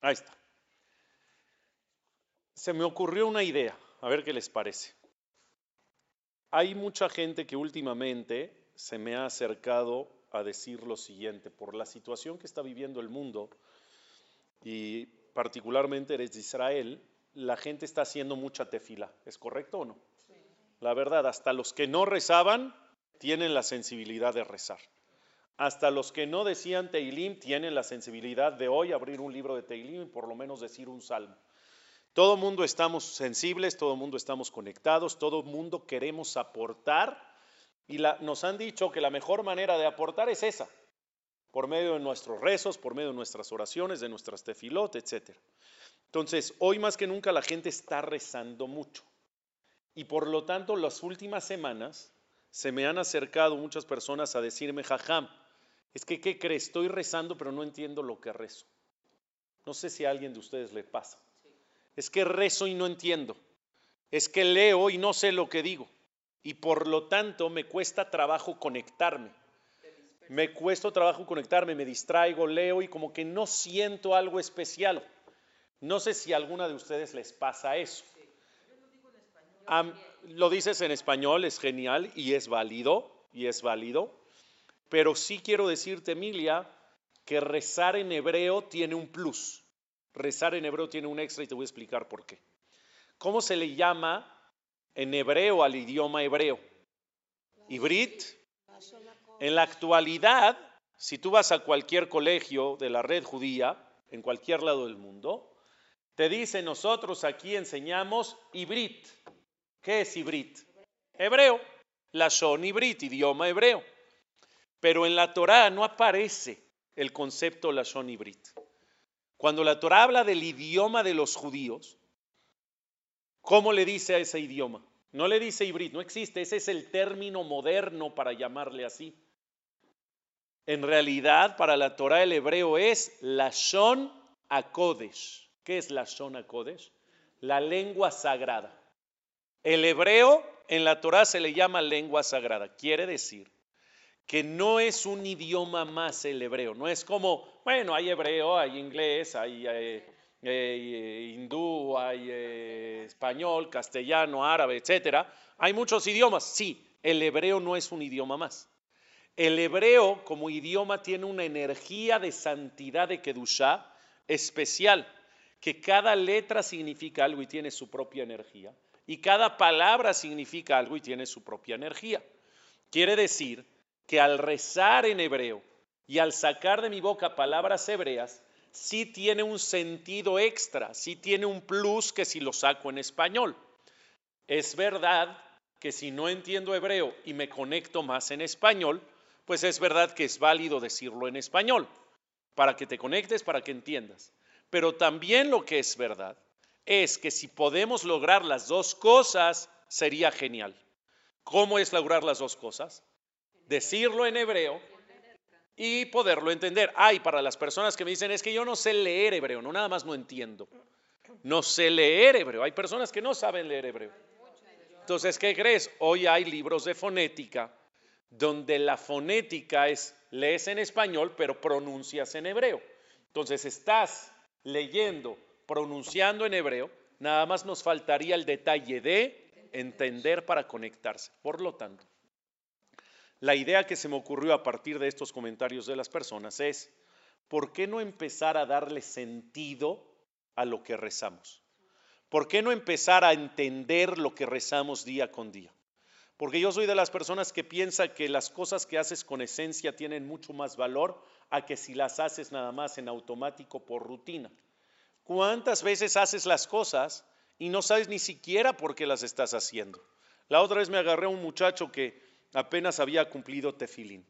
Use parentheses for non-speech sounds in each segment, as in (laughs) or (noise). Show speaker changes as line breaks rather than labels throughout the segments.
Ahí está. Se me ocurrió una idea, a ver qué les parece. Hay mucha gente que últimamente se me ha acercado a decir lo siguiente, por la situación que está viviendo el mundo y particularmente eres de Israel, la gente está haciendo mucha tefila. ¿Es correcto o no? La verdad, hasta los que no rezaban tienen la sensibilidad de rezar. Hasta los que no decían Teilim tienen la sensibilidad de hoy abrir un libro de Teilim y por lo menos decir un salmo. Todo mundo estamos sensibles, todo mundo estamos conectados, todo mundo queremos aportar y nos han dicho que la mejor manera de aportar es esa, por medio de nuestros rezos, por medio de nuestras oraciones, de nuestras tefilot, etc. Entonces, hoy más que nunca la gente está rezando mucho. Y por lo tanto, las últimas semanas se me han acercado muchas personas a decirme, jajam, es que, ¿qué crees? Estoy rezando, pero no entiendo lo que rezo. No sé si a alguien de ustedes le pasa. Es que rezo y no entiendo. Es que leo y no sé lo que digo. Y por lo tanto me cuesta trabajo conectarme. Me cuesta trabajo conectarme, me distraigo, leo y como que no siento algo especial. No sé si a alguna de ustedes les pasa eso. lo dices en español, es genial y es válido, y es válido, pero sí quiero decirte, Emilia, que rezar en hebreo tiene un plus. Rezar en hebreo tiene un extra y te voy a explicar por qué. ¿Cómo se le llama en hebreo al idioma hebreo? Ibrit. En la actualidad, si tú vas a cualquier colegio de la red judía, en cualquier lado del mundo, te dice, nosotros aquí enseñamos Ibrit. ¿Qué es Ibrit? Hebreo. La son Ibrit, idioma hebreo. Pero en la Torá no aparece el concepto la son Ibrit. Cuando la Torá habla del idioma de los judíos, ¿cómo le dice a ese idioma? No le dice Ibrit, no existe, ese es el término moderno para llamarle así. En realidad, para la Torá el hebreo es la son Akodesh. ¿Qué es la Shona Kodesh? La lengua sagrada. El hebreo en la Torah se le llama lengua sagrada. Quiere decir que no es un idioma más el hebreo. No es como, bueno, hay hebreo, hay inglés, hay eh, eh, hindú, hay eh, español, castellano, árabe, etc. Hay muchos idiomas. Sí, el hebreo no es un idioma más. El hebreo como idioma tiene una energía de santidad de Kedushá especial que cada letra significa algo y tiene su propia energía, y cada palabra significa algo y tiene su propia energía. Quiere decir que al rezar en hebreo y al sacar de mi boca palabras hebreas, sí tiene un sentido extra, sí tiene un plus que si lo saco en español. Es verdad que si no entiendo hebreo y me conecto más en español, pues es verdad que es válido decirlo en español, para que te conectes, para que entiendas. Pero también lo que es verdad es que si podemos lograr las dos cosas, sería genial. ¿Cómo es lograr las dos cosas? Decirlo en hebreo y poderlo entender. Hay para las personas que me dicen, es que yo no sé leer hebreo, no nada más no entiendo. No sé leer hebreo. Hay personas que no saben leer hebreo. Entonces, ¿qué crees? Hoy hay libros de fonética donde la fonética es lees en español, pero pronuncias en hebreo. Entonces, estás leyendo, pronunciando en hebreo, nada más nos faltaría el detalle de entender para conectarse. Por lo tanto, la idea que se me ocurrió a partir de estos comentarios de las personas es, ¿por qué no empezar a darle sentido a lo que rezamos? ¿Por qué no empezar a entender lo que rezamos día con día? Porque yo soy de las personas que piensa que las cosas que haces con esencia tienen mucho más valor a que si las haces nada más en automático por rutina. ¿Cuántas veces haces las cosas y no sabes ni siquiera por qué las estás haciendo? La otra vez me agarré a un muchacho que apenas había cumplido tefilín.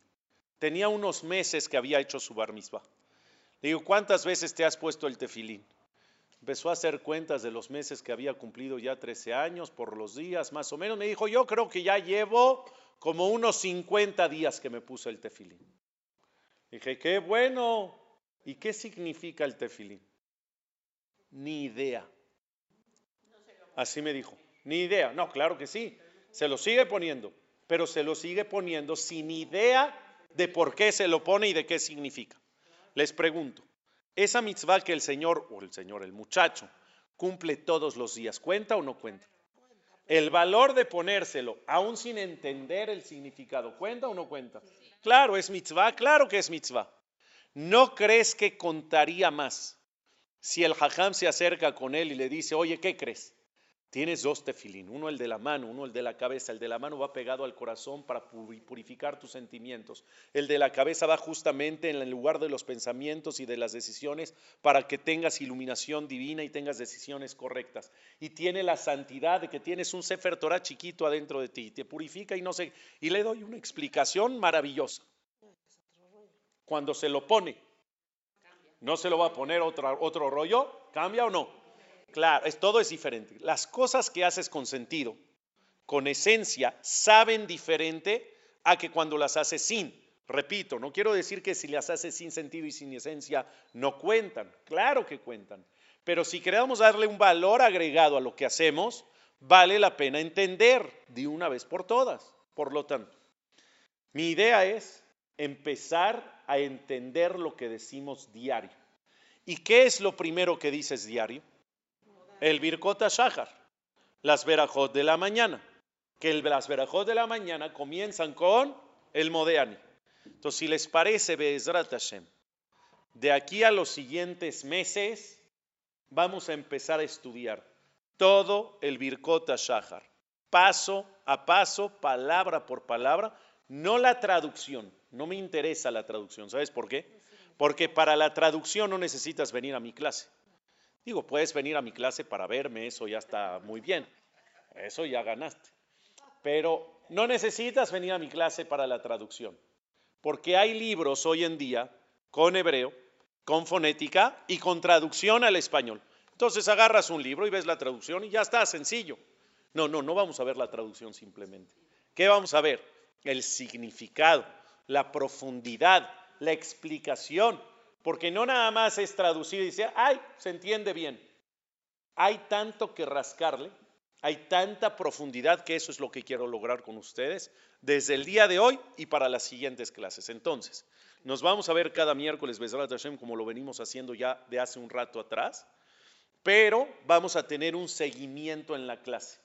Tenía unos meses que había hecho su bar mitzvah. Le digo, ¿cuántas veces te has puesto el tefilín? Empezó a hacer cuentas de los meses que había cumplido ya 13 años, por los días más o menos. Me dijo, yo creo que ya llevo como unos 50 días que me puso el tefilín. Dije, qué bueno. ¿Y qué significa el tefilín? Ni idea. Así me dijo, ni idea. No, claro que sí. Se lo sigue poniendo, pero se lo sigue poniendo sin idea de por qué se lo pone y de qué significa. Les pregunto, esa mitzvah que el Señor, o el Señor, el muchacho, cumple todos los días, ¿cuenta o no cuenta? El valor de ponérselo, aún sin entender el significado, ¿cuenta o no cuenta? Claro, es mitzvah, claro que es mitzvah. ¿No crees que contaría más si el hajam se acerca con él y le dice, oye, ¿qué crees? Tienes dos tefilín, uno el de la mano, uno el de la cabeza. El de la mano va pegado al corazón para purificar tus sentimientos. El de la cabeza va justamente en el lugar de los pensamientos y de las decisiones para que tengas iluminación divina y tengas decisiones correctas. Y tiene la santidad de que tienes un Sefer Torah chiquito adentro de ti. Te purifica y no sé. Y le doy una explicación maravillosa. Cuando se lo pone, ¿no se lo va a poner otro, otro rollo? ¿Cambia o no? Claro, es, todo es diferente. Las cosas que haces con sentido, con esencia, saben diferente a que cuando las haces sin. Repito, no quiero decir que si las haces sin sentido y sin esencia no cuentan. Claro que cuentan. Pero si queremos darle un valor agregado a lo que hacemos, vale la pena entender de una vez por todas. Por lo tanto, mi idea es empezar a entender lo que decimos diario. ¿Y qué es lo primero que dices diario? El Birkota Shahar, las verajot de la mañana, que las verajot de la mañana comienzan con el Modeani. Entonces, si les parece, Be'ezrat Hashem, de aquí a los siguientes meses vamos a empezar a estudiar todo el Birkota Shahar, paso a paso, palabra por palabra, no la traducción, no me interesa la traducción, ¿sabes por qué? Porque para la traducción no necesitas venir a mi clase. Digo, puedes venir a mi clase para verme, eso ya está muy bien. Eso ya ganaste. Pero no necesitas venir a mi clase para la traducción, porque hay libros hoy en día con hebreo, con fonética y con traducción al español. Entonces agarras un libro y ves la traducción y ya está, sencillo. No, no, no vamos a ver la traducción simplemente. ¿Qué vamos a ver? El significado, la profundidad, la explicación, porque no nada más es traducir y decir, ay, se entiende bien. Hay tanto que rascarle, hay tanta profundidad que eso es lo que quiero lograr con ustedes desde el día de hoy y para las siguientes clases. Entonces, nos vamos a ver cada miércoles, Besrat Hashem, como lo venimos haciendo ya de hace un rato atrás, pero vamos a tener un seguimiento en la clase.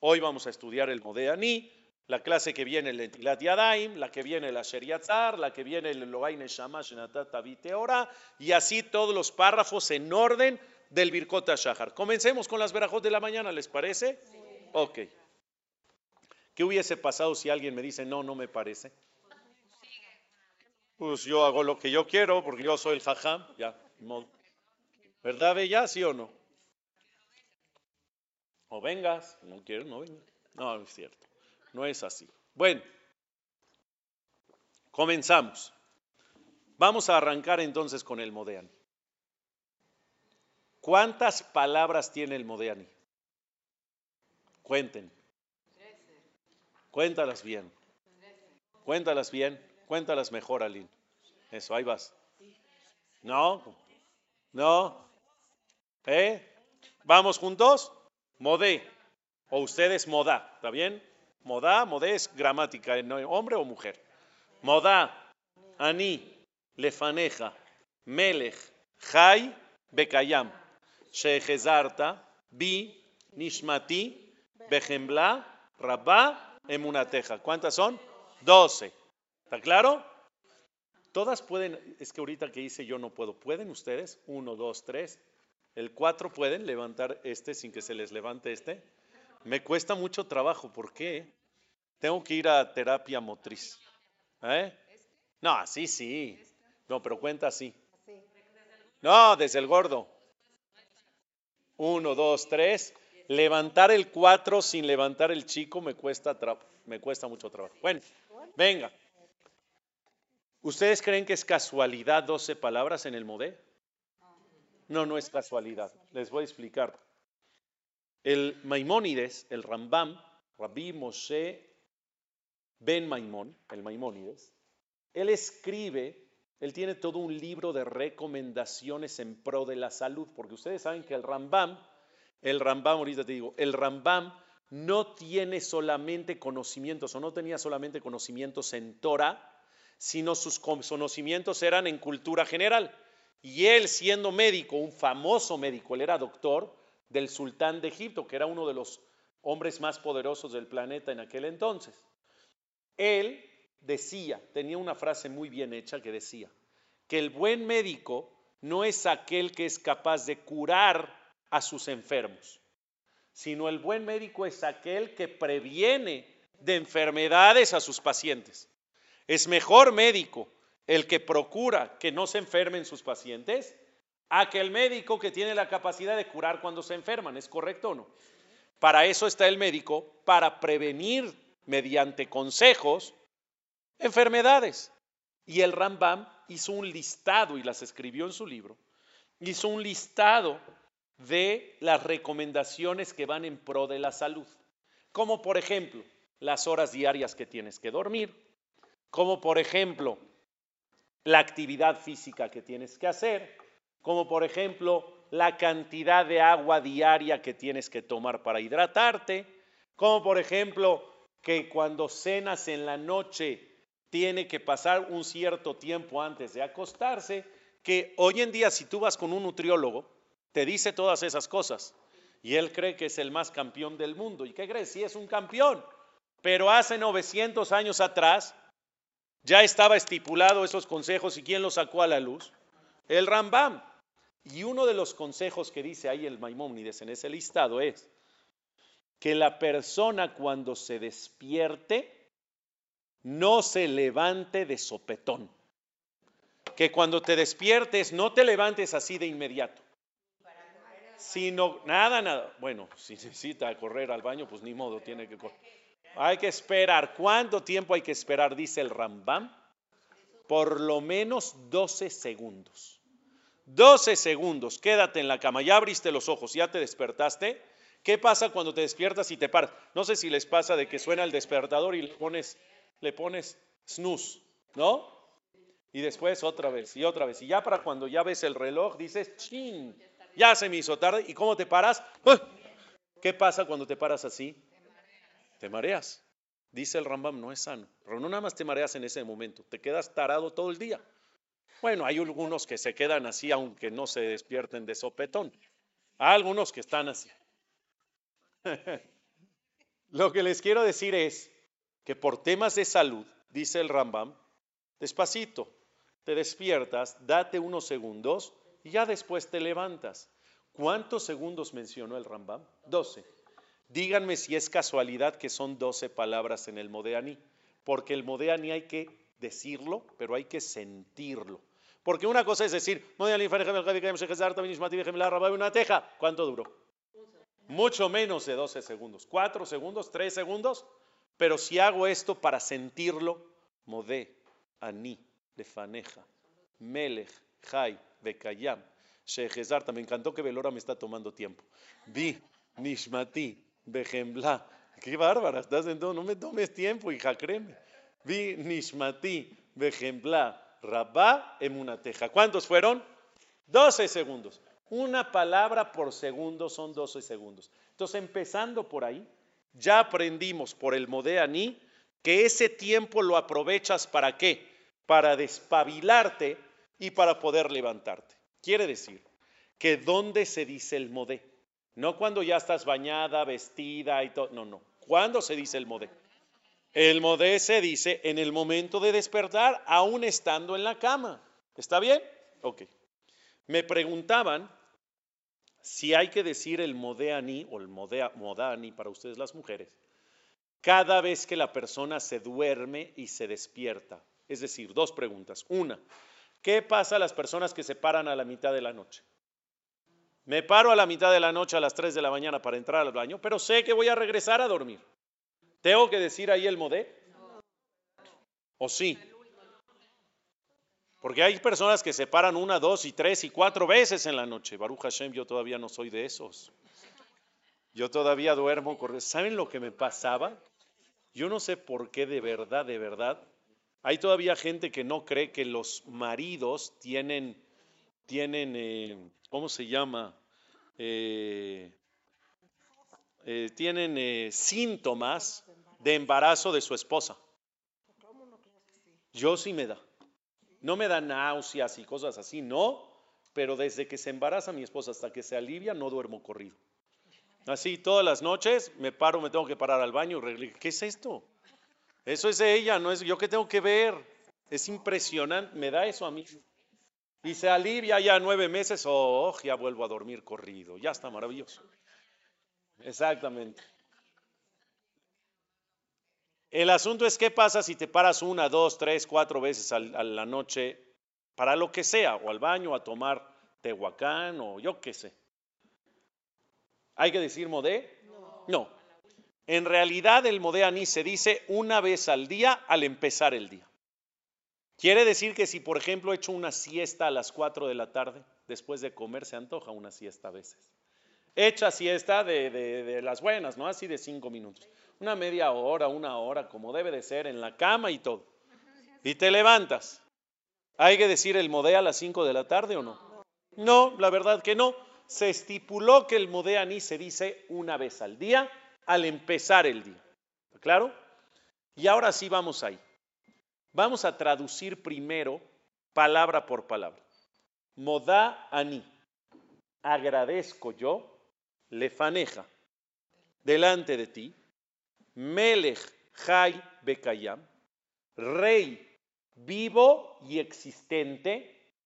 Hoy vamos a estudiar el Modeani, la clase que viene el Entilat Yadaim, la que viene la Sheriatzar, la que viene el Loaine Shamash Ora, y así todos los párrafos en orden del Birkot Shahar. Comencemos con las verajot de la mañana, ¿les parece? Sí. Ok. ¿Qué hubiese pasado si alguien me dice, no, no me parece? Pues yo hago lo que yo quiero, porque yo soy el jajam, ya, ¿Verdad, Bella? ¿Sí o no? O vengas, no quiero, no vengas. No, es cierto. No es así. Bueno, comenzamos. Vamos a arrancar entonces con el Modeani. ¿Cuántas palabras tiene el Modeani? Cuenten. Cuéntalas bien. Cuéntalas bien. Cuéntalas mejor, Aline. Eso, ahí vas. ¿No? ¿No? ¿Eh? ¿Vamos juntos? Modé. O ustedes moda. ¿Está bien? Modá, modé es gramática, hombre o mujer. Modá, ani, lefaneja, melech, jai, bekayam, shehezarta, bi, nishmati, bejembla, rabá, emunateja. ¿Cuántas son? Doce. ¿Está claro? Todas pueden, es que ahorita que hice yo no puedo. ¿Pueden ustedes? Uno, dos, tres. El cuatro pueden levantar este sin que se les levante este. Me cuesta mucho trabajo. ¿Por qué? Tengo que ir a terapia motriz. ¿Eh? No, así sí. No, pero cuenta así. No, desde el gordo. Uno, dos, tres. Levantar el cuatro sin levantar el chico me cuesta, me cuesta mucho trabajo. Bueno, venga. ¿Ustedes creen que es casualidad 12 palabras en el modé? No, no es casualidad. Les voy a explicar. El Maimónides, el Rambam, Rabbi Moshe Ben Maimón, el Maimónides, él escribe, él tiene todo un libro de recomendaciones en pro de la salud, porque ustedes saben que el Rambam, el Rambam, ahorita te digo, el Rambam no tiene solamente conocimientos o no tenía solamente conocimientos en Torah, sino sus conocimientos eran en cultura general. Y él siendo médico, un famoso médico, él era doctor del sultán de Egipto, que era uno de los hombres más poderosos del planeta en aquel entonces. Él decía, tenía una frase muy bien hecha que decía, que el buen médico no es aquel que es capaz de curar a sus enfermos, sino el buen médico es aquel que previene de enfermedades a sus pacientes. Es mejor médico el que procura que no se enfermen sus pacientes a que el médico que tiene la capacidad de curar cuando se enferman. ¿Es correcto o no? Para eso está el médico, para prevenir mediante consejos enfermedades. Y el Rambam hizo un listado y las escribió en su libro. Hizo un listado de las recomendaciones que van en pro de la salud. Como por ejemplo, las horas diarias que tienes que dormir. Como por ejemplo, la actividad física que tienes que hacer, como por ejemplo la cantidad de agua diaria que tienes que tomar para hidratarte, como por ejemplo que cuando cenas en la noche tiene que pasar un cierto tiempo antes de acostarse, que hoy en día si tú vas con un nutriólogo, te dice todas esas cosas y él cree que es el más campeón del mundo. ¿Y qué crees? Sí es un campeón, pero hace 900 años atrás ya estaba estipulado esos consejos y ¿quién los sacó a la luz? El Rambam. Y uno de los consejos que dice ahí el Maimónides en ese listado es que la persona cuando se despierte no se levante de sopetón. Que cuando te despiertes no te levantes así de inmediato. Sino, nada, nada. Bueno, (laughs) si necesita correr al baño, pues ni modo, tiene que correr. Hay que esperar. ¿Cuánto tiempo hay que esperar? Dice el Rambam. Por lo menos 12 segundos. 12 segundos. Quédate en la cama. Ya abriste los ojos, ya te despertaste. ¿Qué pasa cuando te despiertas y te paras? No sé si les pasa de que suena el despertador y le pones, le pones snooze, ¿no? Y después otra vez y otra vez. Y ya para cuando ya ves el reloj dices, chin, ya se me hizo tarde. ¿Y cómo te paras? ¿Qué pasa cuando te paras así? te mareas. Dice el Rambam, no es sano. Pero no nada más te mareas en ese momento, te quedas tarado todo el día. Bueno, hay algunos que se quedan así aunque no se despierten de sopetón. Hay algunos que están así. (laughs) Lo que les quiero decir es que por temas de salud, dice el Rambam, despacito, te despiertas, date unos segundos y ya después te levantas. ¿Cuántos segundos mencionó el Rambam? Doce. Díganme si es casualidad que son 12 palabras en el Modeani, porque el Modeani hay que decirlo, pero hay que sentirlo. Porque una cosa es decir, ¿cuánto duró? Mucho menos de 12 segundos, 4 segundos, 3 segundos, pero si hago esto para sentirlo, Modé, Ani, Lefaneja, Melech, Jai, Bekayam, Shehezarta, me encantó que Velora me está tomando tiempo. Vi, Nishmati, Bejembla. Qué bárbara, estás en todo. No me tomes tiempo, hija, créeme. Vi Nishmati, Bejembla, Rabá, Emunateja. ¿Cuántos fueron? 12 segundos. Una palabra por segundo son 12 segundos. Entonces, empezando por ahí, ya aprendimos por el Modeani que ese tiempo lo aprovechas para qué? Para despabilarte y para poder levantarte. Quiere decir que ¿dónde se dice el Modé? No cuando ya estás bañada, vestida y todo. No, no. ¿Cuándo se dice el modé? El modé se dice en el momento de despertar, aún estando en la cama. ¿Está bien? Ok. Me preguntaban si hay que decir el modéani o el modani para ustedes las mujeres cada vez que la persona se duerme y se despierta. Es decir, dos preguntas. Una, ¿qué pasa a las personas que se paran a la mitad de la noche? Me paro a la mitad de la noche a las 3 de la mañana para entrar al baño, pero sé que voy a regresar a dormir. ¿Tengo que decir ahí el modé? ¿O sí? Porque hay personas que se paran una, dos y tres y cuatro veces en la noche. Baruch Hashem, yo todavía no soy de esos. Yo todavía duermo. ¿Saben lo que me pasaba? Yo no sé por qué de verdad, de verdad. Hay todavía gente que no cree que los maridos tienen, tienen eh, ¿cómo se llama? Eh, eh, tienen eh, síntomas de embarazo de su esposa. Yo sí me da. No me da náuseas y cosas así, no. pero desde que se embaraza mi esposa hasta que se alivia no duermo corrido. Así todas las noches me paro, me tengo que parar al baño. ¿Qué es esto? Eso es de ella, no es yo que tengo que ver. Es impresionante, me da eso a mí. Y se alivia ya nueve meses, oh, ya vuelvo a dormir corrido. Ya está maravilloso. Exactamente. El asunto es qué pasa si te paras una, dos, tres, cuatro veces a la noche para lo que sea, o al baño, a tomar tehuacán, o yo qué sé. ¿Hay que decir modé? No. En realidad el modé aní se dice una vez al día al empezar el día. Quiere decir que si, por ejemplo, he hecho una siesta a las 4 de la tarde, después de comer se antoja una siesta a veces. Hecha siesta de, de las buenas, ¿no? Así de cinco minutos una media hora, una hora, como debe de ser, en la cama y todo. Y te levantas. ¿Hay que decir el modé a las 5 de la tarde o no? No, la verdad que no. Se estipuló que el modé ni se dice una vez al día, al empezar el día. ¿Claro? Y ahora sí vamos ahí. Vamos a traducir primero palabra por palabra. Modá ani. Agradezco yo, lefaneja, delante de ti, Melech Jai Bekayam, rey vivo y existente.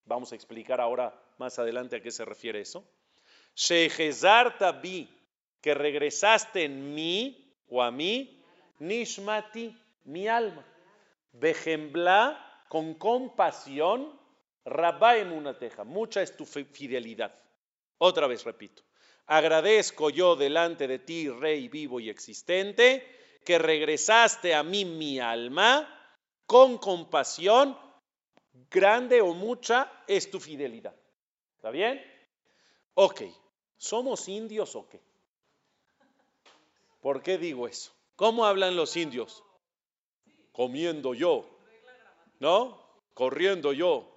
Vamos a explicar ahora más adelante a qué se refiere eso. Shehezar Tabi, que regresaste en mí o a mí, Nishmati, mi alma. Bejembla, con compasión, Rabba Emunateja, mucha es tu fidelidad. Otra vez repito. Agradezco yo delante de ti, Rey vivo y existente, que regresaste a mí mi alma con compasión, grande o mucha es tu fidelidad. ¿Está bien? Ok, ¿somos indios o qué? ¿Por qué digo eso? ¿Cómo hablan los indios? Comiendo yo, ¿no? Corriendo yo,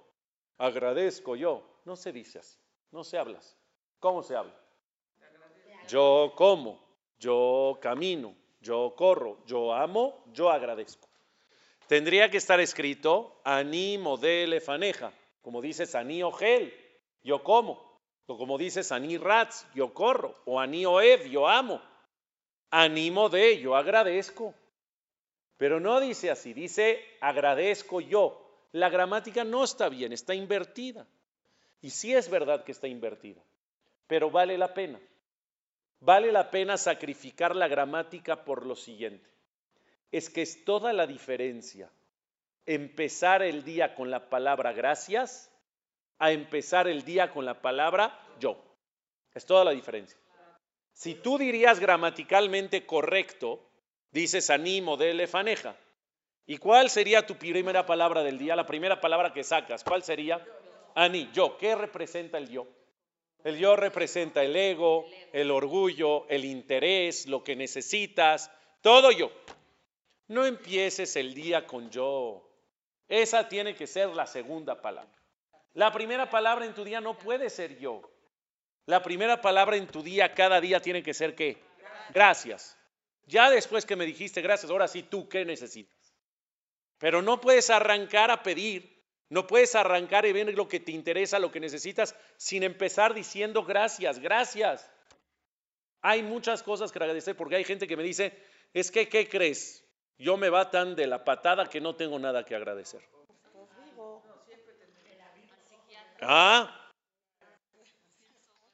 agradezco yo. No se dice así, no se habla así. ¿Cómo se habla? Yo como, yo camino, yo corro, yo amo, yo agradezco. Tendría que estar escrito ani modele faneja, como dices ani ogel, yo como, o como dices ani rats, yo corro, o ani oed, yo amo, animo de, yo agradezco. Pero no dice así, dice agradezco yo. La gramática no está bien, está invertida. Y sí es verdad que está invertida, pero vale la pena vale la pena sacrificar la gramática por lo siguiente. Es que es toda la diferencia empezar el día con la palabra gracias a empezar el día con la palabra yo. Es toda la diferencia. Si tú dirías gramaticalmente correcto, dices animo de elefaneja. ¿Y cuál sería tu primera palabra del día? La primera palabra que sacas, ¿cuál sería? Ani, yo. ¿Qué representa el yo? El yo representa el ego, el orgullo, el interés, lo que necesitas, todo yo. No empieces el día con yo. Esa tiene que ser la segunda palabra. La primera palabra en tu día no puede ser yo. La primera palabra en tu día cada día tiene que ser qué? Gracias. Ya después que me dijiste gracias, ahora sí tú qué necesitas. Pero no puedes arrancar a pedir no puedes arrancar y ver lo que te interesa, lo que necesitas, sin empezar diciendo gracias, gracias. Hay muchas cosas que agradecer porque hay gente que me dice, es que, ¿qué crees? Yo me va tan de la patada que no tengo nada que agradecer. Ah,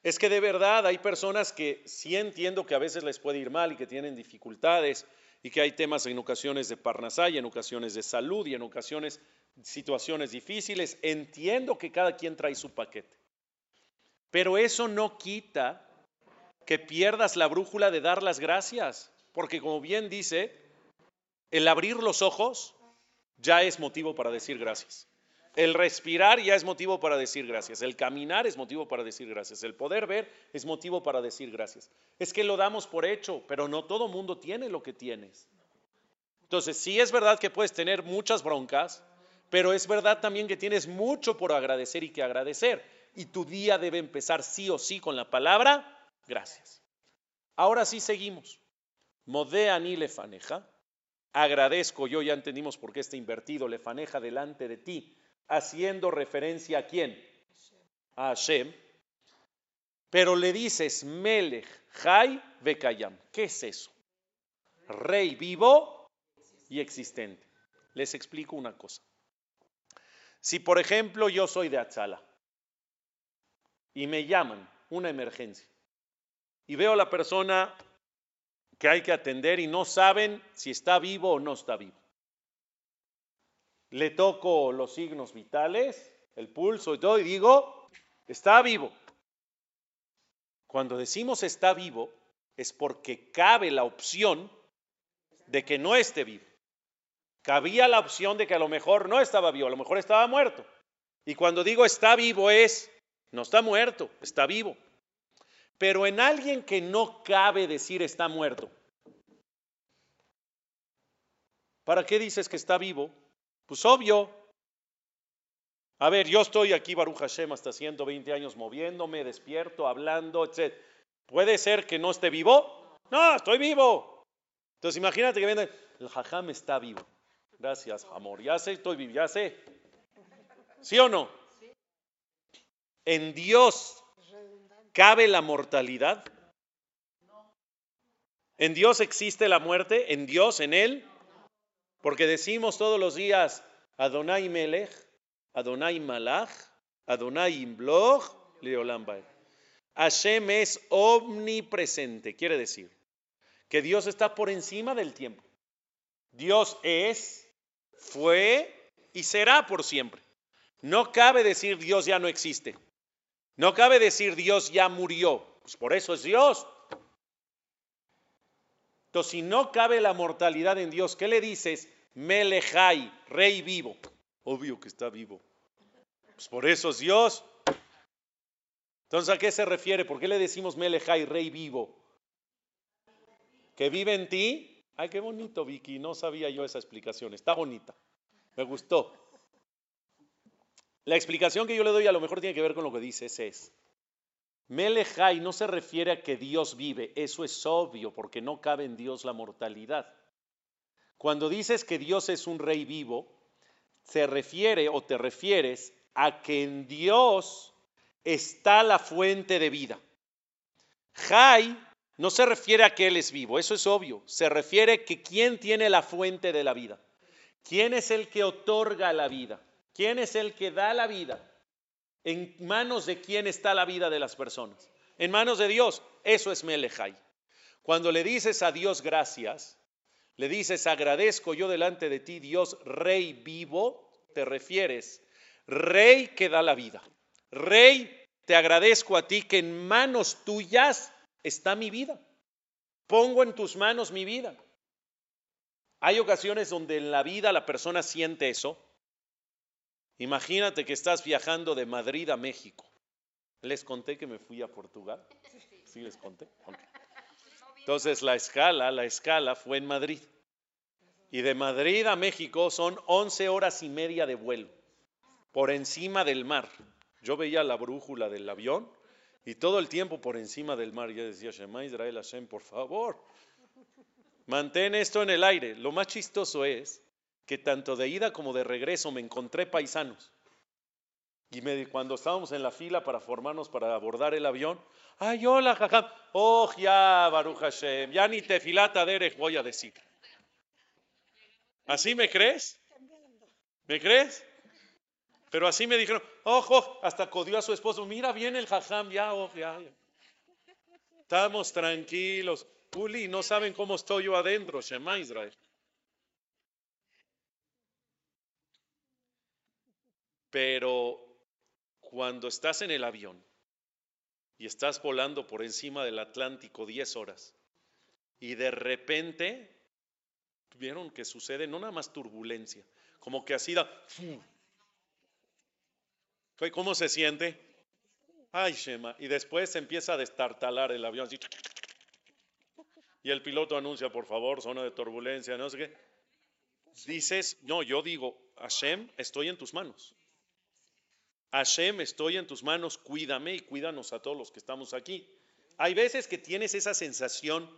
es que de verdad hay personas que sí entiendo que a veces les puede ir mal y que tienen dificultades y que hay temas en ocasiones de parnasá en ocasiones de salud y en ocasiones situaciones difíciles, entiendo que cada quien trae su paquete. Pero eso no quita que pierdas la brújula de dar las gracias, porque como bien dice, el abrir los ojos ya es motivo para decir gracias. El respirar ya es motivo para decir gracias. El caminar es motivo para decir gracias. El poder ver es motivo para decir gracias. Es que lo damos por hecho, pero no todo mundo tiene lo que tienes. Entonces, sí es verdad que puedes tener muchas broncas, pero es verdad también que tienes mucho por agradecer y que agradecer. Y tu día debe empezar sí o sí con la palabra gracias. Ahora sí seguimos. Modea ni lefaneja. Agradezco yo, ya entendimos por qué está invertido, lefaneja delante de ti, haciendo referencia a quién? a Hashem, pero le dices Melech, Jai, Bekayam. ¿Qué es eso? Rey vivo y existente. Les explico una cosa. Si, por ejemplo, yo soy de Atzala y me llaman una emergencia y veo a la persona que hay que atender y no saben si está vivo o no está vivo. Le toco los signos vitales, el pulso y todo y digo, está vivo. Cuando decimos está vivo es porque cabe la opción de que no esté vivo. Cabía la opción de que a lo mejor no estaba vivo, a lo mejor estaba muerto. Y cuando digo está vivo es, no está muerto, está vivo. Pero en alguien que no cabe decir está muerto, ¿para qué dices que está vivo? Pues obvio. A ver, yo estoy aquí, Baruch Hashem, hasta 120 años moviéndome, despierto, hablando, etc. ¿Puede ser que no esté vivo? No, estoy vivo. Entonces imagínate que viene, el jajam está vivo. Gracias, amor. Ya sé, estoy vivo, ya sé. ¿Sí o no? En Dios cabe la mortalidad. En Dios existe la muerte, en Dios, en Él. Porque decimos todos los días, Adonai Melech, Adonai Malach, Adonai Imblog, Leolam Hashem es omnipresente, quiere decir que Dios está por encima del tiempo. Dios es, fue y será por siempre. No cabe decir Dios ya no existe. No cabe decir Dios ya murió. Pues por eso es Dios. Si no cabe la mortalidad en Dios, ¿qué le dices? Melejai, rey vivo. Obvio que está vivo. Pues por eso es Dios. Entonces, ¿a qué se refiere? ¿Por qué le decimos Melejai, rey vivo? Que vive en ti. Ay, qué bonito, Vicky. No sabía yo esa explicación. Está bonita. Me gustó. La explicación que yo le doy a lo mejor tiene que ver con lo que dice es. Melejai no se refiere a que Dios vive. Eso es obvio porque no cabe en Dios la mortalidad. Cuando dices que Dios es un rey vivo, se refiere o te refieres a que en Dios está la fuente de vida. Jai no se refiere a que Él es vivo, eso es obvio. Se refiere a que quién tiene la fuente de la vida. ¿Quién es el que otorga la vida? ¿Quién es el que da la vida? ¿En manos de quién está la vida de las personas? En manos de Dios. Eso es Melejai. Cuando le dices a Dios gracias, le dices agradezco yo delante de ti, Dios Rey vivo, te refieres Rey que da la vida. Rey, te agradezco a ti que en manos tuyas está mi vida. Pongo en tus manos mi vida. Hay ocasiones donde en la vida la persona siente eso. Imagínate que estás viajando de Madrid a México. Les conté que me fui a Portugal. (laughs) Sí, les conté. Entonces la escala, la escala fue en Madrid. Y de Madrid a México son 11 horas y media de vuelo por encima del mar. Yo veía la brújula del avión y todo el tiempo por encima del mar. Yo decía, Shema Israel Hashem, por favor, mantén esto en el aire. Lo más chistoso es que tanto de ida como de regreso me encontré paisanos. Y me, cuando estábamos en la fila para formarnos para abordar el avión, ay, hola, jajam, oh, ya, Baruch Hashem, ya ni te filata derech voy a decir. ¿Así me crees? ¿Me crees? Pero así me dijeron, ojo, hasta codió a su esposo, mira bien el jajam, ya, oh, ya, Estamos tranquilos. Uli, no saben cómo estoy yo adentro, Shema Israel. Pero cuando estás en el avión y estás volando por encima del Atlántico 10 horas y de repente, vieron que sucede no nada más turbulencia, como que así da, ¿Cómo se siente? Ay, Shema. Y después empieza a destartalar el avión. y el piloto anuncia, por favor, zona de turbulencia, no sé qué. Dices, no, yo digo, Hashem, estoy en tus manos. Hashem, estoy en tus manos, cuídame y cuídanos a todos los que estamos aquí. Hay veces que tienes esa sensación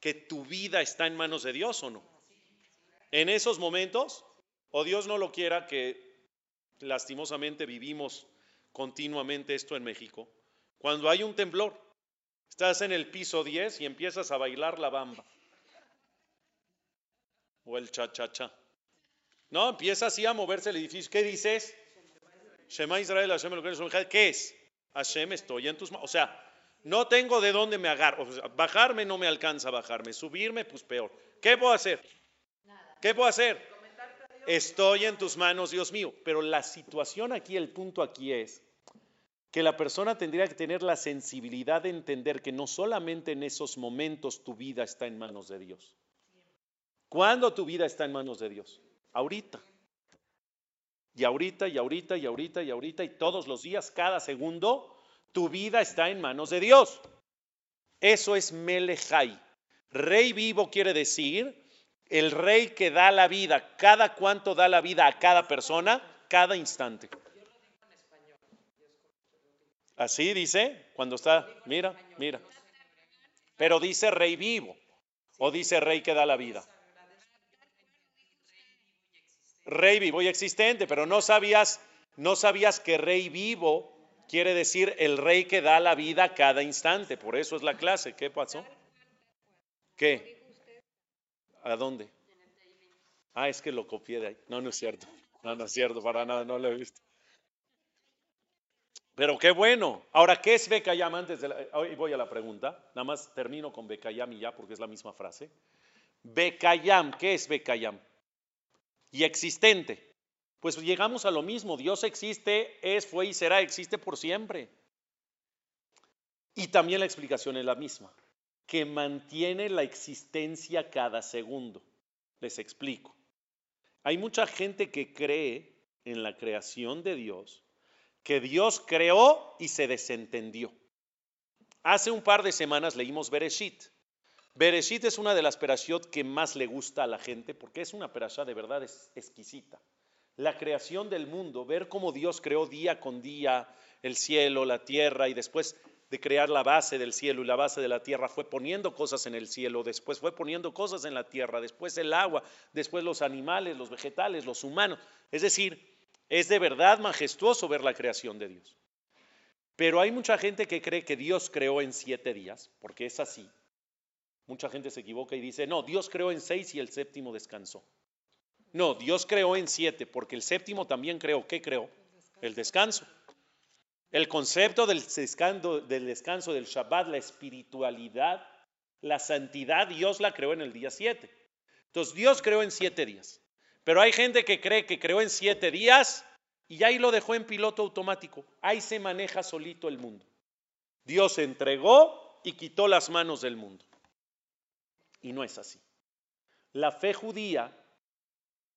que tu vida está en manos de Dios o no. En esos momentos, o Dios no lo quiera, que lastimosamente vivimos continuamente esto en México. Cuando hay un temblor, estás en el piso 10 y empiezas a bailar la bamba. O el cha-cha-cha. No, empieza así a moverse el edificio. ¿Qué dices? Shema Israel, Hashem, ¿qué es? Hashem, estoy en tus manos. O sea, no tengo de dónde me agarro. bajarme no me alcanza a bajarme. Subirme, pues peor. ¿Qué puedo hacer? ¿Qué puedo hacer? Estoy en tus manos, Dios mío. Pero la situación aquí, el punto aquí es que la persona tendría que tener la sensibilidad de entender que no solamente en esos momentos tu vida está en manos de Dios. ¿Cuándo tu vida está en manos de Dios? Ahorita. Y ahorita, y ahorita, y ahorita, y ahorita, y todos los días, cada segundo, tu vida está en manos de Dios. Eso es Melejai. Rey vivo quiere decir el rey que da la vida. ¿Cada cuánto da la vida a cada persona? Cada instante. Así dice, cuando está, mira, mira. Pero dice rey vivo o dice rey que da la vida rey vivo y existente, pero no sabías, no sabías que rey vivo quiere decir el rey que da la vida cada instante. Por eso es la clase. ¿Qué pasó? ¿Qué? ¿A dónde? Ah, es que lo copié de ahí. No, no es cierto. No, no es cierto, para nada, no lo he visto. Pero qué bueno. Ahora, ¿qué es Becayam antes de la, hoy voy a la pregunta. Nada más termino con Becayam y ya porque es la misma frase. Becayam, ¿qué es Becayam? Y existente. Pues llegamos a lo mismo, Dios existe, es, fue y será, existe por siempre. Y también la explicación es la misma, que mantiene la existencia cada segundo. Les explico. Hay mucha gente que cree en la creación de Dios, que Dios creó y se desentendió. Hace un par de semanas leímos Bereshit. Bereshit es una de las perashiot que más le gusta a la gente porque es una perashá de verdad exquisita. La creación del mundo, ver cómo Dios creó día con día el cielo, la tierra y después de crear la base del cielo y la base de la tierra fue poniendo cosas en el cielo, después fue poniendo cosas en la tierra, después el agua, después los animales, los vegetales, los humanos. Es decir, es de verdad majestuoso ver la creación de Dios. Pero hay mucha gente que cree que Dios creó en siete días, porque es así. Mucha gente se equivoca y dice, no, Dios creó en seis y el séptimo descansó. No, Dios creó en siete, porque el séptimo también creó. ¿Qué creó? El descanso. El concepto del descanso, del Shabbat, la espiritualidad, la santidad, Dios la creó en el día siete. Entonces Dios creó en siete días. Pero hay gente que cree que creó en siete días y ahí lo dejó en piloto automático. Ahí se maneja solito el mundo. Dios entregó y quitó las manos del mundo. Y no es así. La fe judía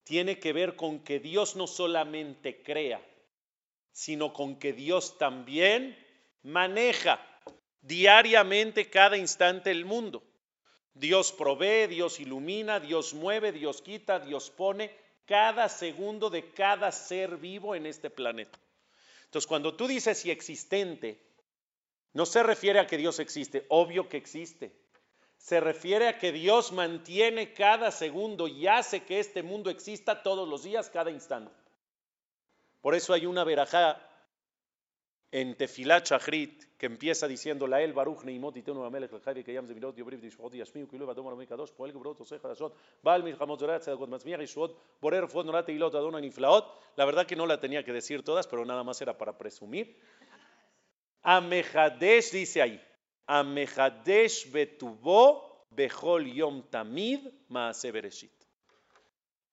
tiene que ver con que Dios no solamente crea, sino con que Dios también maneja diariamente cada instante el mundo. Dios provee, Dios ilumina, Dios mueve, Dios quita, Dios pone cada segundo de cada ser vivo en este planeta. Entonces, cuando tú dices si existente, no se refiere a que Dios existe, obvio que existe se refiere a que Dios mantiene cada segundo y hace que este mundo exista todos los días, cada instante. Por eso hay una verajá en Tefilat Shachrit que empieza diciendo la el Baruch Neimot Itenu Amelech Lechai que Yam Zemirot Yobriv Dishvot Yashmiu Kilu Vadom Aramei Kadosh Poel Gebrot Oseh Hadashot Baal Milchamot Zorat Tzedakot Matzmiach Borer Fot Norat Teilot Adonai Niflaot La verdad que no la tenía que decir todas, pero nada más era para presumir. Amehadesh dice ahí Amehadesh betubo bechol yom tamid maase bereshit.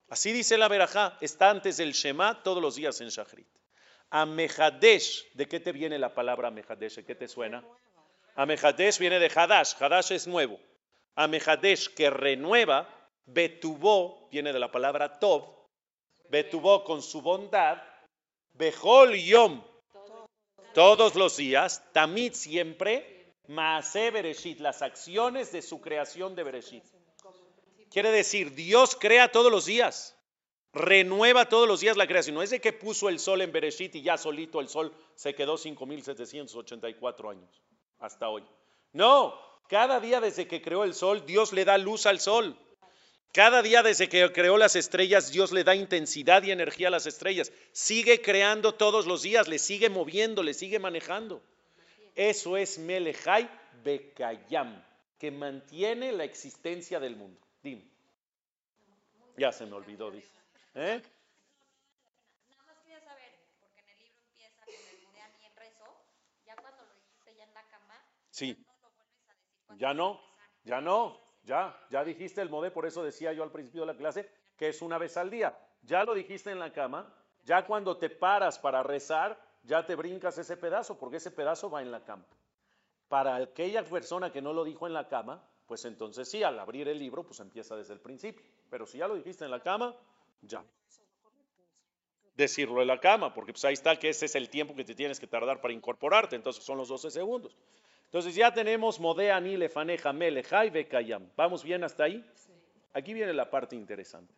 Así dice la verajá, está antes del Shema todos los días en Shachrit. Amehadesh, ¿de qué te viene la palabra Amehadesh? ¿De qué te suena? Amehadesh viene de Hadash, Hadash es nuevo. Amehadesh que renueva, Betubó viene de la palabra Tov, Betubó con su bondad, Bechol Yom, todos los días, Tamid siempre, Maase Bereshit, las acciones de su creación de Bereshit. Quiere decir, Dios crea todos los días, renueva todos los días la creación. No es de que puso el sol en Bereshit y ya solito el sol se quedó 5.784 años hasta hoy. No, cada día desde que creó el sol, Dios le da luz al sol. Cada día desde que creó las estrellas, Dios le da intensidad y energía a las estrellas. Sigue creando todos los días, le sigue moviendo, le sigue manejando. Eso es Melechai Bekayam, que mantiene la existencia del mundo. Dime. Ya se me olvidó, dice. ¿Eh?
Nada más quería saber, porque en el libro empieza con el mudé a mí en rezo, ya cuando lo dijiste ya en la cama,
Sí.
ya no
ya no, ya, ya dijiste el modé, por eso decía yo al principio de la clase que es una vez al día. Ya lo dijiste en la cama, ya cuando te paras para rezar, ya te brincas ese pedazo, porque ese pedazo va en la cama. Para aquella persona que no lo dijo en la cama, pues entonces sí, al abrir el libro, pues empieza desde el principio. Pero si ya lo dijiste en la cama, ya. Decirlo en la cama, porque pues ahí está que ese es el tiempo que te tienes que tardar para incorporarte, entonces son los 12 segundos. Entonces ya tenemos Modea, Ni, Lefaneja, Melejai, Bekayam. ¿Vamos bien hasta ahí? Aquí viene la parte interesante.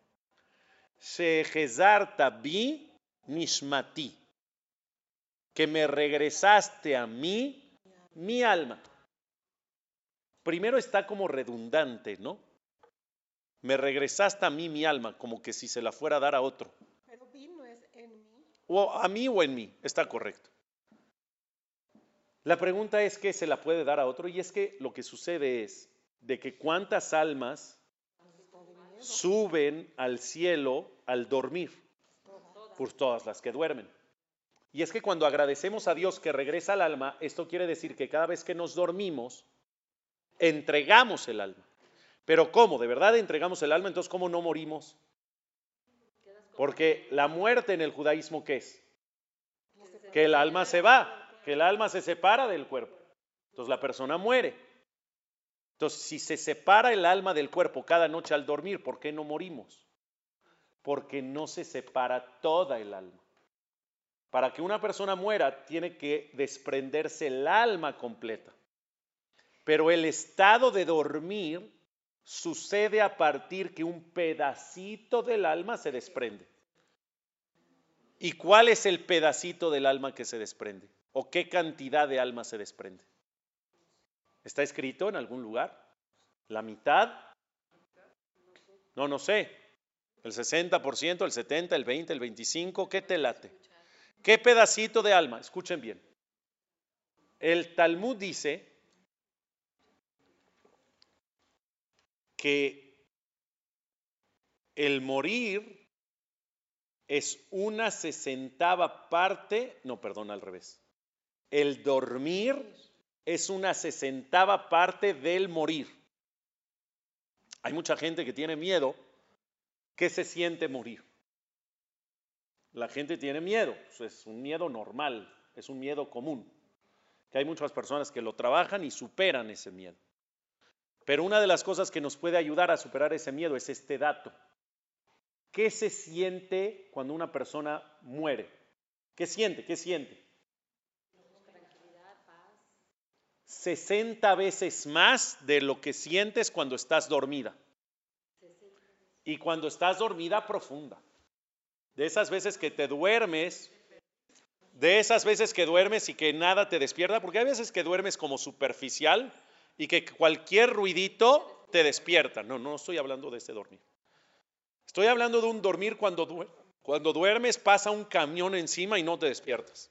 Shehezarta bi nishmati. Que me regresaste a mí, mi alma. Primero está como redundante, ¿no? Me regresaste a mí, mi alma, como que si se la fuera a dar a otro.
Pero vino es en mí.
O a mí o en mí, está correcto. La pregunta es que se la puede dar a otro y es que lo que sucede es de que cuántas almas suben al cielo al dormir, por todas las que duermen. Y es que cuando agradecemos a Dios que regresa el alma, esto quiere decir que cada vez que nos dormimos, entregamos el alma. Pero ¿cómo? ¿De verdad entregamos el alma? Entonces, ¿cómo no morimos? Porque la muerte en el judaísmo, ¿qué es? Que el alma se va, que el alma se separa del cuerpo. Entonces la persona muere. Entonces, si se separa el alma del cuerpo cada noche al dormir, ¿por qué no morimos? Porque no se separa toda el alma. Para que una persona muera, tiene que desprenderse el alma completa. Pero el estado de dormir sucede a partir que un pedacito del alma se desprende. ¿Y cuál es el pedacito del alma que se desprende? ¿O qué cantidad de alma se desprende? ¿Está escrito en algún lugar? ¿La mitad? No, no sé. ¿El 60%, el 70%, el 20%, el 25%? ¿Qué te late? ¿Qué pedacito de alma? Escuchen bien. El Talmud dice que el morir es una sesentava parte, no, perdón, al revés. El dormir es una sesentava parte del morir. Hay mucha gente que tiene miedo. ¿Qué se siente morir? La gente tiene miedo, es un miedo normal, es un miedo común. Que hay muchas personas que lo trabajan y superan ese miedo. Pero una de las cosas que nos puede ayudar a superar ese miedo es este dato. ¿Qué se siente cuando una persona muere? ¿Qué siente? ¿Qué siente? 60 veces más de lo que sientes cuando estás dormida. Y cuando estás dormida profunda. De esas veces que te duermes, de esas veces que duermes y que nada te despierta, porque hay veces que duermes como superficial y que cualquier ruidito te despierta. No, no estoy hablando de ese dormir. Estoy hablando de un dormir cuando, cuando duermes pasa un camión encima y no te despiertas.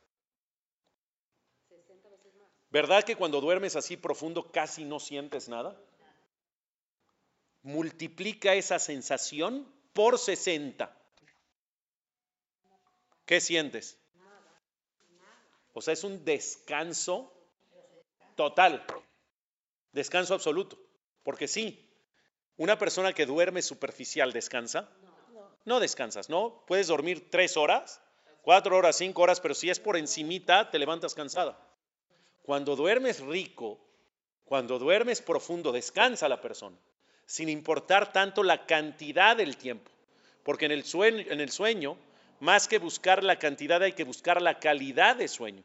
¿Verdad que cuando duermes así profundo casi no sientes nada? Multiplica esa sensación por 60. ¿Qué sientes? O sea, es un descanso total, descanso absoluto. Porque sí, una persona que duerme superficial descansa. No descansas, ¿no? Puedes dormir tres horas, cuatro horas, cinco horas, pero si es por encimita, te levantas cansada. Cuando duermes rico, cuando duermes profundo, descansa la persona, sin importar tanto la cantidad del tiempo. Porque en el sueño, en el sueño más que buscar la cantidad, hay que buscar la calidad de sueño.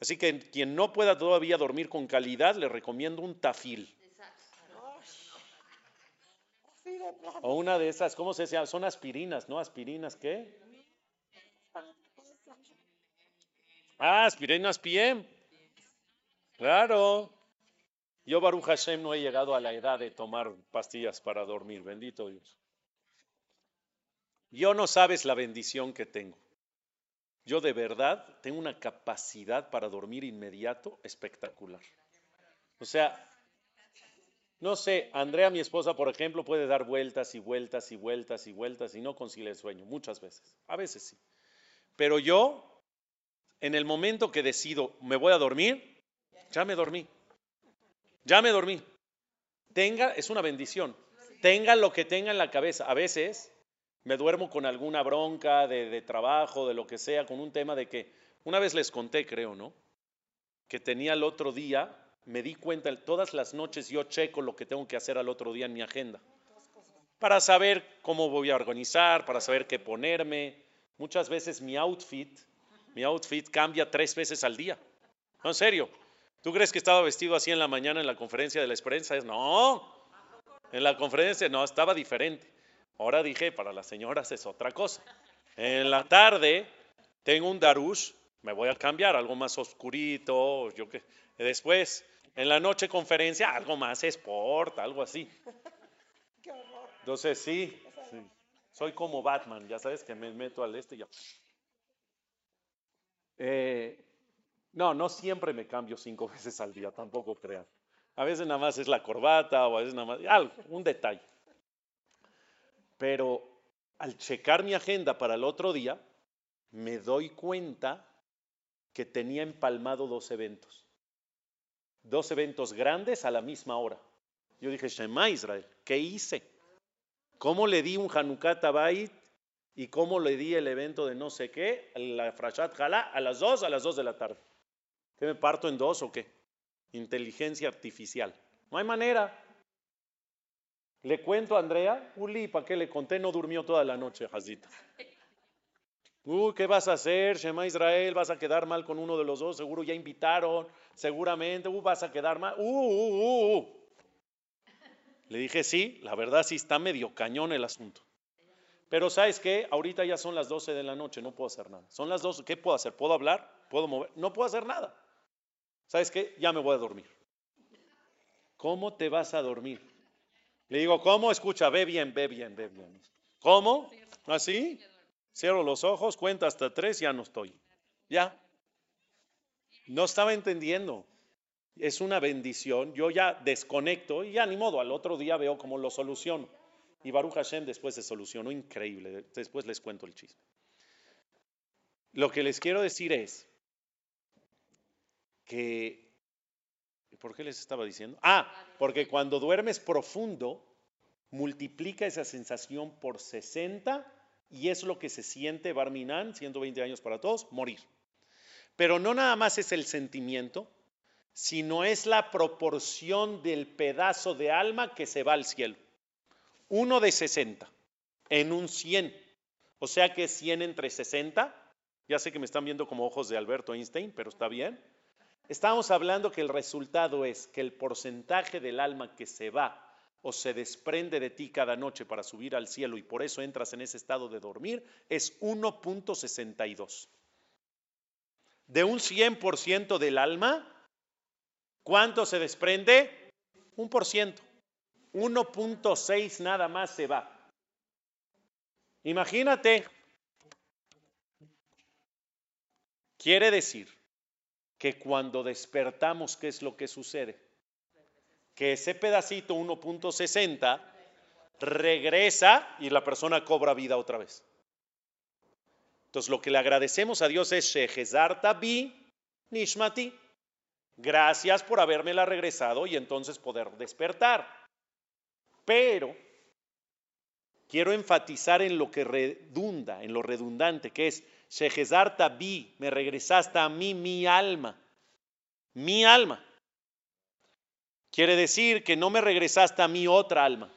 Así que quien no pueda todavía dormir con calidad, le recomiendo un tafil. O una de esas, ¿cómo se llama? Son aspirinas, ¿no? ¿Aspirinas qué? Ah, aspirinas PM. Claro. Yo, Baruch Hashem, no he llegado a la edad de tomar pastillas para dormir, bendito Dios. Yo no sabes la bendición que tengo. Yo de verdad tengo una capacidad para dormir inmediato espectacular. O sea, no sé, Andrea, mi esposa, por ejemplo, puede dar vueltas y vueltas y vueltas y vueltas y no consigue el sueño, muchas veces. A veces sí. Pero yo, en el momento que decido me voy a dormir, ya me dormí. Ya me dormí. Tenga, es una bendición. Tenga lo que tenga en la cabeza. A veces me duermo con alguna bronca de, de trabajo, de lo que sea, con un tema de que, una vez les conté, creo, ¿no? Que tenía el otro día, me di cuenta, todas las noches yo checo lo que tengo que hacer al otro día en mi agenda. Para saber cómo voy a organizar, para saber qué ponerme. Muchas veces mi outfit, mi outfit cambia tres veces al día. No, en serio. ¿Tú crees que estaba vestido así en la mañana en la conferencia de la experiencia? No. En la conferencia no, estaba diferente. Ahora dije, para las señoras es otra cosa. En la tarde tengo un darush, me voy a cambiar, algo más oscurito, yo que después en la noche conferencia algo más sport, algo así.
Qué horror.
Entonces sí, sí. soy como Batman, ya sabes que me meto al este y ya. Eh, no, no siempre me cambio cinco (laughs) veces al día, tampoco crean. A veces nada más es la corbata o a veces nada más, algo, un detalle. Pero al checar mi agenda para el otro día, me doy cuenta que tenía empalmado dos eventos. Dos eventos grandes a la misma hora. Yo dije, Shema Israel, ¿qué hice? ¿Cómo le di un Hanukkah Bait y cómo le di el evento de no sé qué, la Frashat Hala, a las dos, a las dos de la tarde? ¿Qué me parto en dos o qué? Inteligencia artificial. No hay manera. Le cuento a Andrea, Uli, ¿para qué le conté? No durmió toda la noche, Jazita. Uh, ¿qué vas a hacer? Shema Israel, vas a quedar mal con uno de los dos, seguro ya invitaron, seguramente, uh, vas a quedar mal. Uh, uh, uh, uh. Le dije, sí, la verdad sí está medio cañón el asunto. Pero ¿sabes qué? Ahorita ya son las 12 de la noche, no puedo hacer nada. Son las 12, ¿qué puedo hacer? ¿Puedo hablar? ¿Puedo mover? No puedo hacer nada. ¿Sabes qué? Ya me voy a dormir. ¿Cómo te vas a dormir? Le digo, ¿cómo? Escucha, ve bien, ve bien, ve bien. ¿Cómo? ¿Así? Cierro los ojos, cuenta hasta tres, ya no estoy. Ya. No estaba entendiendo. Es una bendición. Yo ya desconecto y ya ni modo, al otro día veo cómo lo soluciono. Y Baruch Hashem después se solucionó increíble. Después les cuento el chisme. Lo que les quiero decir es que, ¿por qué les estaba diciendo? Ah, porque cuando duermes profundo, multiplica esa sensación por 60 y es lo que se siente Barminan, 120 años para todos, morir. Pero no nada más es el sentimiento, sino es la proporción del pedazo de alma que se va al cielo. Uno de 60 en un 100. O sea que 100 entre 60. Ya sé que me están viendo como ojos de Alberto Einstein, pero está bien. Estamos hablando que el resultado es que el porcentaje del alma que se va o se desprende de ti cada noche para subir al cielo y por eso entras en ese estado de dormir es 1.62. De un 100% del alma, ¿cuánto se desprende? Un por ciento. 1.6 nada más se va. Imagínate. Quiere decir que cuando despertamos, ¿qué es lo que sucede? Que ese pedacito 1.60 regresa y la persona cobra vida otra vez. Entonces lo que le agradecemos a Dios es Shehezarta bi Nishmati. Gracias por habérmela regresado y entonces poder despertar. Pero quiero enfatizar en lo que redunda, en lo redundante, que es Shehezarta bi, me regresaste a mí mi alma. Mi alma. Quiere decir que no me regresaste a mi otra alma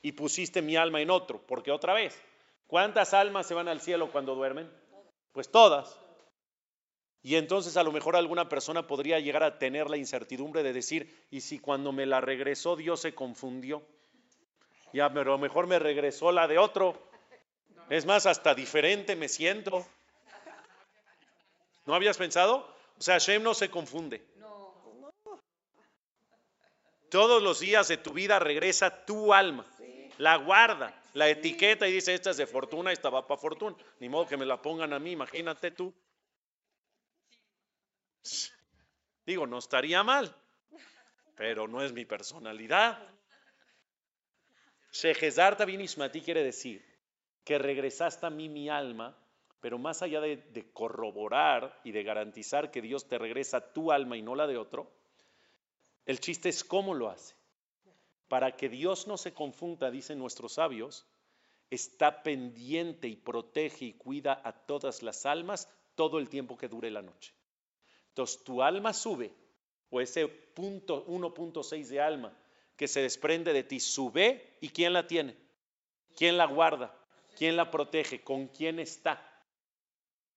y pusiste mi alma en otro, porque otra vez, ¿cuántas almas se van al cielo cuando duermen? Pues todas. Y entonces a lo mejor alguna persona podría llegar a tener la incertidumbre de decir, ¿y si cuando me la regresó Dios se confundió? Pero a lo mejor me regresó la de otro. Es más, hasta diferente me siento. ¿No habías pensado? O sea, Shem no se confunde. Todos los días de tu vida regresa tu alma. La guarda, la etiqueta y dice, esta es de fortuna, esta va para fortuna. Ni modo que me la pongan a mí, imagínate tú. Digo, no estaría mal, pero no es mi personalidad. Shehezarta bin Ismati quiere decir que regresaste a mí mi alma, pero más allá de, de corroborar y de garantizar que Dios te regresa tu alma y no la de otro, el chiste es cómo lo hace. Para que Dios no se confunda, dicen nuestros sabios, está pendiente y protege y cuida a todas las almas todo el tiempo que dure la noche. Entonces tu alma sube, o ese punto 1.6 de alma que se desprende de ti sube, ¿y quién la tiene? ¿Quién la guarda? ¿Quién la protege? ¿Con quién está?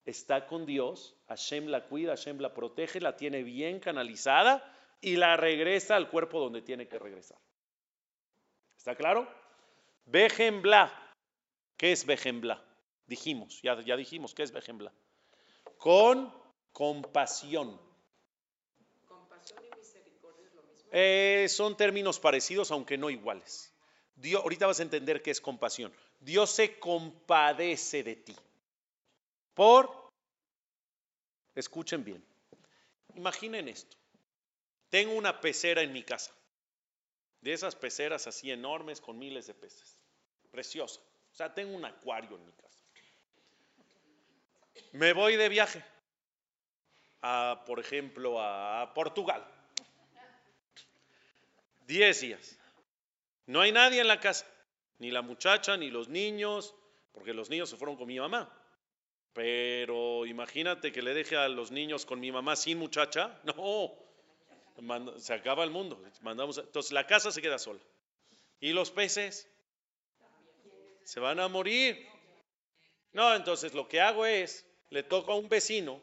Está con Dios, Hashem la cuida, Hashem la protege, la tiene bien canalizada y la regresa al cuerpo donde tiene que regresar. ¿Está claro? Bejembla. ¿Qué es Bejembla? Dijimos, ya, ya dijimos, ¿qué es Bejembla? Con compasión.
Compasión y misericordia es lo mismo.
Eh, son términos parecidos, aunque no iguales. Dios, ahorita vas a entender qué es compasión. Dios se compadece de ti. Por, escuchen bien, imaginen esto. Tengo una pecera en mi casa, de esas peceras así enormes con miles de peces, preciosa. O sea, tengo un acuario en mi casa. Me voy de viaje a, por ejemplo, a Portugal. Diez días. No hay nadie en la casa, ni la muchacha, ni los niños, porque los niños se fueron con mi mamá. Pero imagínate que le deje a los niños con mi mamá sin muchacha. (laughs) No, se acaba el mundo. Mandamos, entonces la casa se queda sola. ¿Y los peces? Se van a morir. No, entonces lo que hago es, le toco a un vecino,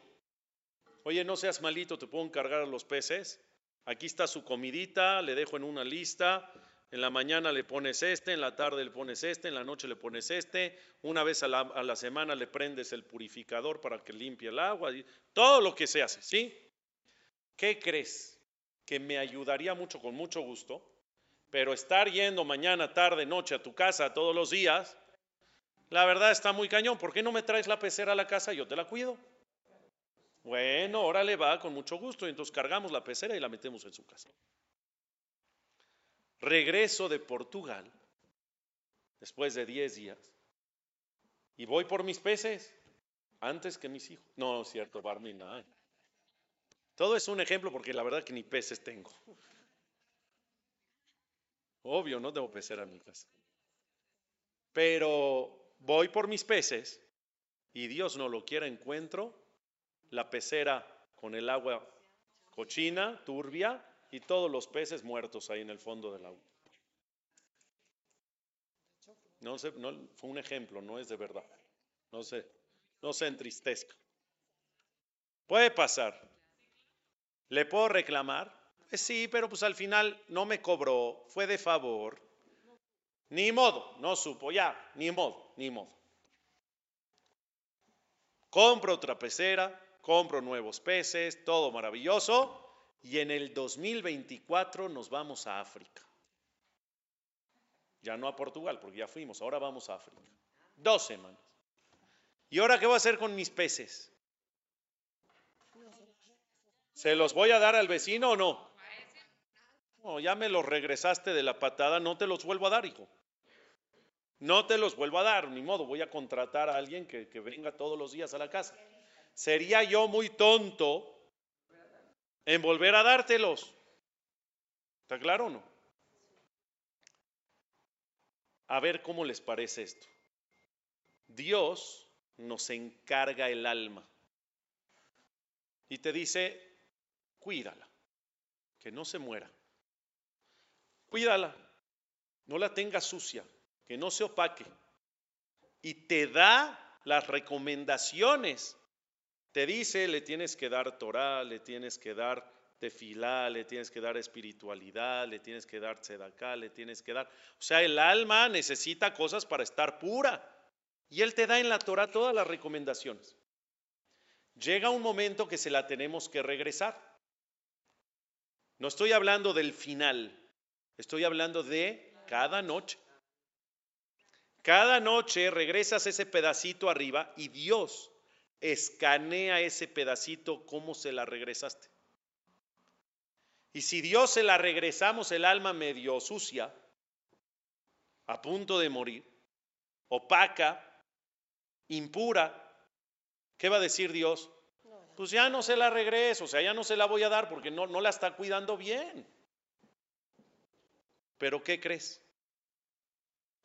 oye, no seas malito, te puedo encargar a los peces. Aquí está su comidita, le dejo en una lista. En la mañana le pones este, en la tarde le pones este, en la noche le pones este. Una vez a la, semana le prendes el purificador para que limpie el agua. y Todo lo que se hace, ¿sí? ¿Qué crees? Que me ayudaría mucho, con mucho gusto, pero estar yendo mañana, tarde, noche a tu casa todos los días, la verdad está muy cañón. ¿Por qué no me traes la pecera a la casa? Yo te la cuido. Bueno, órale, va con mucho gusto. Y entonces cargamos la pecera y la metemos en su casa. Regreso de Portugal después de 10 días y voy por mis peces antes que mis hijos. No, es cierto, Barmina. ay. Todo es un ejemplo porque la verdad que ni peces tengo. Obvio, no tengo pecera en mi casa. Pero voy por mis peces y Dios no lo quiera encuentro la pecera con el agua cochina, turbia y todos los peces muertos ahí en el fondo del agua. No sé, no, fue un ejemplo, no es de verdad. No sé, no se entristezca. Puede pasar. ¿Le puedo reclamar? Pues sí, pero pues al final no me cobró, fue de favor. Ni modo, no supo, ya, ni modo, ni modo. Compro otra pecera, compro nuevos peces, todo maravilloso. Y en el 2024 nos vamos a África. Ya no a Portugal, porque ya fuimos, ahora vamos a África. Dos semanas. ¿Y ahora qué voy a hacer con mis peces? ¿Se los voy a dar al vecino o no? No, ya me los regresaste de la patada, no te los vuelvo a dar, hijo. No te los vuelvo a dar, ni modo, voy a contratar a alguien que, que venga todos los días a la casa. Sería yo muy tonto en volver a dártelos. ¿Está claro o no? A ver cómo les parece esto. Dios nos encarga el alma y te dice, cuídala, que no se muera. Cuídala, no la tengas sucia, que no se opaque. Y te da las recomendaciones. Te dice, le tienes que dar Torah, le tienes que dar tefilá, le tienes que dar espiritualidad, le tienes que dar tzedakah, le tienes que dar... O sea, el alma necesita cosas para estar pura. Y Él te da en la Torah todas las recomendaciones. Llega un momento que se la tenemos que regresar. No estoy hablando del final, estoy hablando de cada noche. Cada noche regresas ese pedacito arriba y Dios escanea ese pedacito cómo se la regresaste. Y si Dios se la regresamos el alma medio sucia, a punto de morir, opaca, impura, ¿qué va a decir Dios? Pues ya no se la regreso, o sea, ya no se la voy a dar porque no, no la está cuidando bien. Pero ¿qué crees?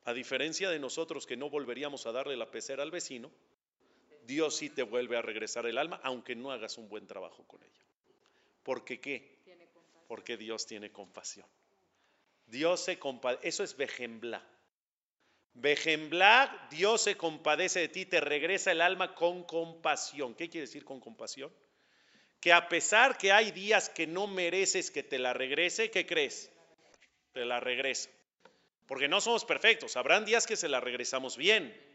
A diferencia de nosotros que no volveríamos a darle la pecera al vecino, Dios sí te vuelve a regresar el alma, aunque no hagas un buen trabajo con ella. ¿Porque qué? Porque Dios tiene compasión. Dios se compadece, eso es vejembla. Vejembla, Dios se compadece de ti, te regresa el alma con compasión. ¿Qué quiere decir con compasión? Que a pesar que hay días que no mereces que te la regrese, ¿qué crees? Te la regresa. Porque no somos perfectos, habrán días que se la regresamos bien.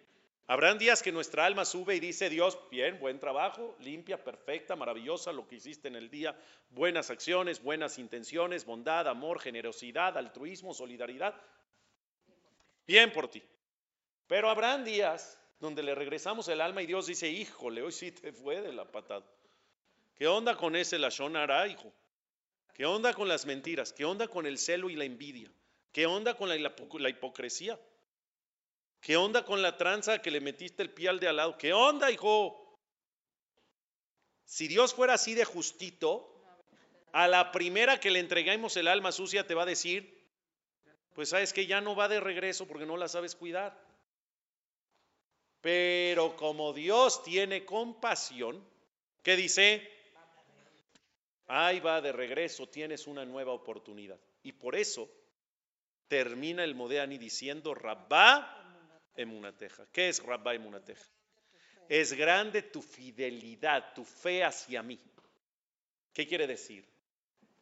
Habrán días que nuestra alma sube y dice, Dios, bien, buen trabajo, limpia, perfecta, maravillosa lo que hiciste en el día, buenas acciones, buenas intenciones, bondad, amor, generosidad, altruismo, solidaridad. Bien por ti. Pero habrán días donde le regresamos el alma y Dios dice, híjole, hoy sí te fue de la patada. ¿Qué onda con ese lachonara, hijo? ¿Qué onda con las mentiras? ¿Qué onda con el celo y la envidia? ¿Qué onda con la, la hipocresía? ¿Qué onda con la tranza que le metiste el pie al de al lado? ¿Qué onda, hijo? Si Dios fuera así de justito, a la primera que le entreguemos el alma sucia te va a decir, pues sabes que ya no va de regreso porque no la sabes cuidar. Pero como Dios tiene compasión, ¿qué dice? Ahí va de regreso, tienes una nueva oportunidad. Y por eso termina el Modeani diciendo, Rabá emunateja. ¿Qué es Rabá emunateja? Es grande tu fidelidad, tu fe hacia mí. ¿Qué quiere decir?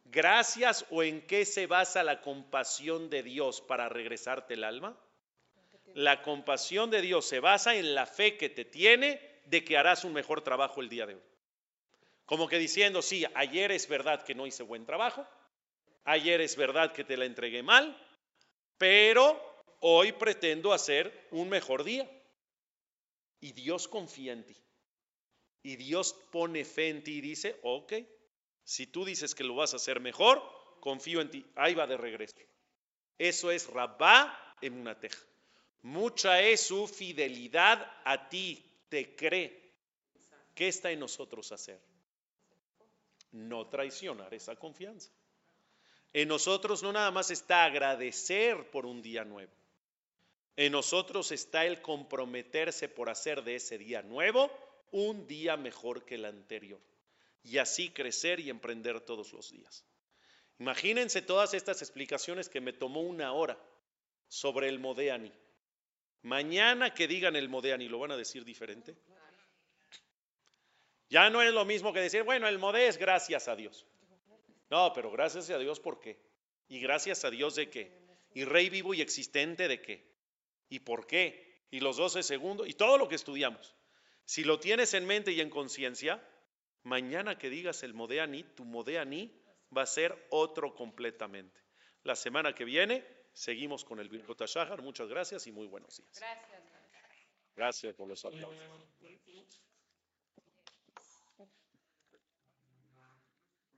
Gracias o en qué se basa la compasión de Dios para regresarte el alma? La compasión de Dios se basa en la fe que te tiene de que harás un mejor trabajo el día de hoy. Como que diciendo, sí, ayer es verdad que no hice buen trabajo, ayer es verdad que te la entregué mal, pero hoy pretendo hacer un mejor día. Y Dios confía en ti. Y Dios pone fe en ti y dice, ok, si tú dices que lo vas a hacer mejor, confío en ti. Ahí va de regreso. Eso es Rabá en una teja. Mucha es su fidelidad a ti, te cree. ¿Qué está en nosotros hacer? No traicionar esa confianza. En nosotros no nada más está agradecer por un día nuevo. En nosotros está el comprometerse por hacer de ese día nuevo un día mejor que el anterior. Y así crecer y emprender todos los días. Imagínense todas estas explicaciones que me tomó una hora sobre el Modeani. Mañana que digan el Modeani, ¿lo van a decir diferente? Ya no es lo mismo que decir, bueno, el Mode es gracias a Dios. No, pero gracias a Dios, ¿por qué? ¿Y gracias a Dios de qué? ¿Y rey vivo y existente de qué? ¿Y por qué? ¿Y los 12 segundos? Y todo lo que estudiamos. Si lo tienes en mente y en conciencia, mañana que digas el Modeani, tu Modeani va a ser otro completamente. La semana que viene seguimos con el Birkot Shahar. Muchas gracias y muy buenos días.
Gracias.
Gracias por los aplausos.